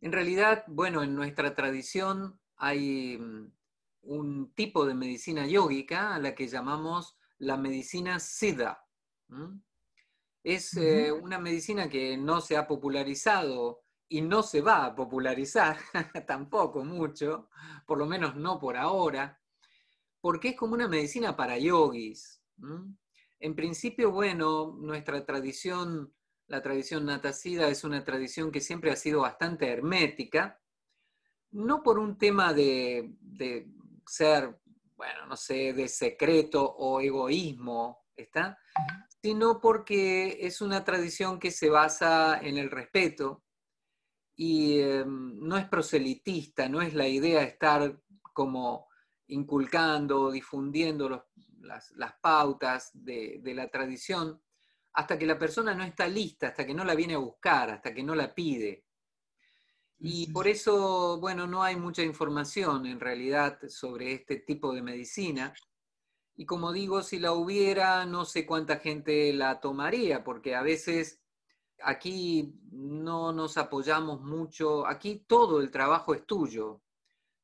En realidad, bueno, en nuestra tradición hay mm, un tipo de medicina yógica a la que llamamos la medicina siddha. Es eh, una medicina que no se ha popularizado y no se va a popularizar tampoco mucho, por lo menos no por ahora, porque es como una medicina para yogis. En principio, bueno, nuestra tradición, la tradición natacida, es una tradición que siempre ha sido bastante hermética, no por un tema de, de ser, bueno, no sé, de secreto o egoísmo, ¿está? Sino porque es una tradición que se basa en el respeto y em, no es proselitista, no es la idea estar como inculcando, difundiendo las, pautas de, de, la tradición hasta que la persona no está lista, hasta que no la viene a buscar, hasta que no la pide. Y por eso, bueno, no hay mucha información en realidad sobre este tipo de medicina. Y como digo, si la hubiera, no sé cuánta gente la tomaría, porque a veces aquí no nos apoyamos mucho, aquí todo el trabajo es tuyo,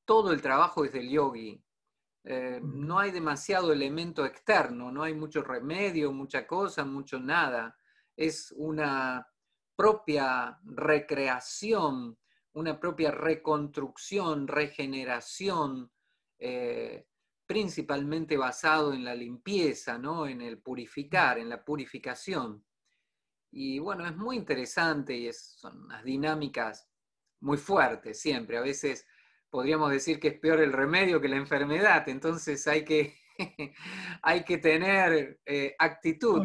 todo el trabajo es del yogi. Eh, no hay demasiado elemento externo, no hay mucho remedio, mucha cosa, mucho nada. Es una propia recreación, una propia reconstrucción, regeneración, eh, principalmente basado en la limpieza, ¿no? en el purificar, en la purificación. Y bueno, es muy interesante y son unas dinámicas muy fuertes siempre. A veces podríamos decir que es peor el remedio que la enfermedad, entonces hay que, hay que tener eh, actitud.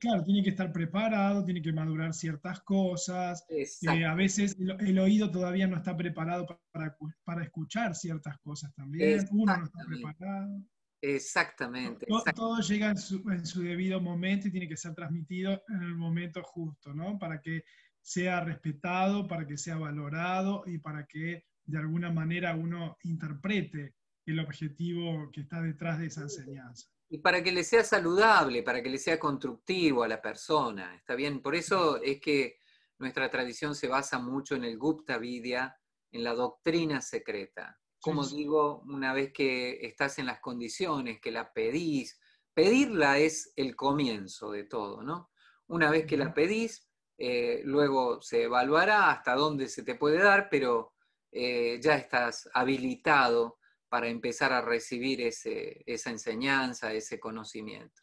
claro, tiene que estar preparado, tiene que madurar ciertas cosas. Eh, a veces el, oído todavía no está preparado para, para escuchar ciertas cosas también. Uno no está preparado. Exactamente. Todo, llega en su, debido momento y tiene que ser transmitido en el momento justo, ¿no? Para que sea respetado, para que sea valorado y para que de alguna manera uno interprete el objetivo que está detrás de esa enseñanza. Y para que le sea saludable, para que le sea constructivo a la persona, ¿está bien? Por eso es que nuestra tradición se basa mucho en el Gupta Vidya, en la doctrina secreta como digo, una vez que estás en las condiciones, que la pedís, pedirla es el comienzo de todo, ¿no? Una vez que la pedís, eh, luego se evaluará hasta dónde se te puede dar, pero eh, ya estás habilitado para empezar a recibir esa enseñanza, ese conocimiento.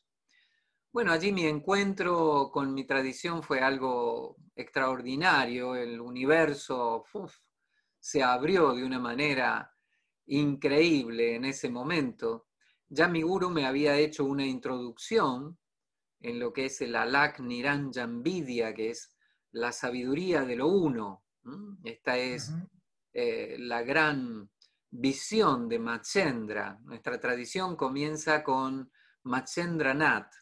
Bueno, allí mi encuentro con mi tradición fue algo extraordinario, el universo se abrió de una manera increíble en ese momento. Ya mi guru me había hecho una introducción en lo que es el Alak Niranjan Vidya, que es la sabiduría de lo uno. Esta es eh, la gran visión de Machendra. Nuestra tradición comienza con Machendranath.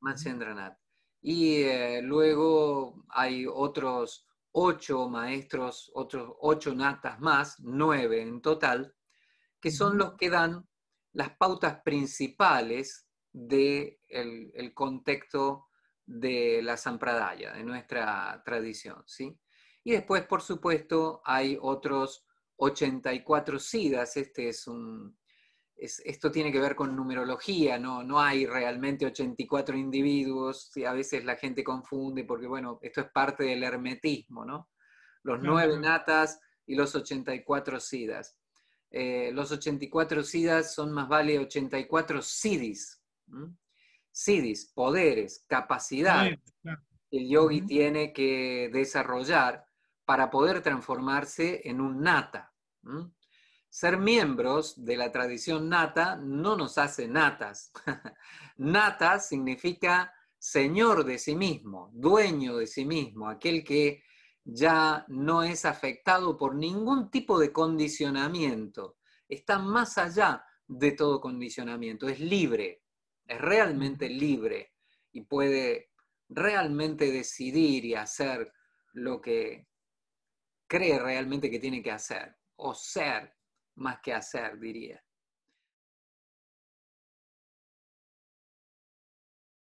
Machendranath. Y eh, luego hay otros ocho maestros, otros ocho natas más, nueve en total, que son los que dan las pautas principales del de el contexto de la Sampradaya, de nuestra tradición. ¿sí? Y después, por supuesto, hay otros 84 sidas. Este es un, esto tiene que ver con numerología, ¿no? no hay realmente 84 individuos, y a veces la gente confunde porque, bueno, esto es parte del hermetismo, ¿no? Los nueve natas y los 84 sidas. Eh, los 84 sidas son más vale 84 sidis. Sidis, poderes, capacidad que el yogi tiene que desarrollar para poder transformarse en un nata. Ser miembros de la tradición nata no nos hace natas. nata significa señor de sí mismo, dueño de sí mismo, aquel que ya no es afectado por ningún tipo de condicionamiento, está más allá de todo condicionamiento, es libre, es realmente libre y puede realmente decidir y hacer lo que cree realmente que tiene que hacer o ser más que hacer, diría.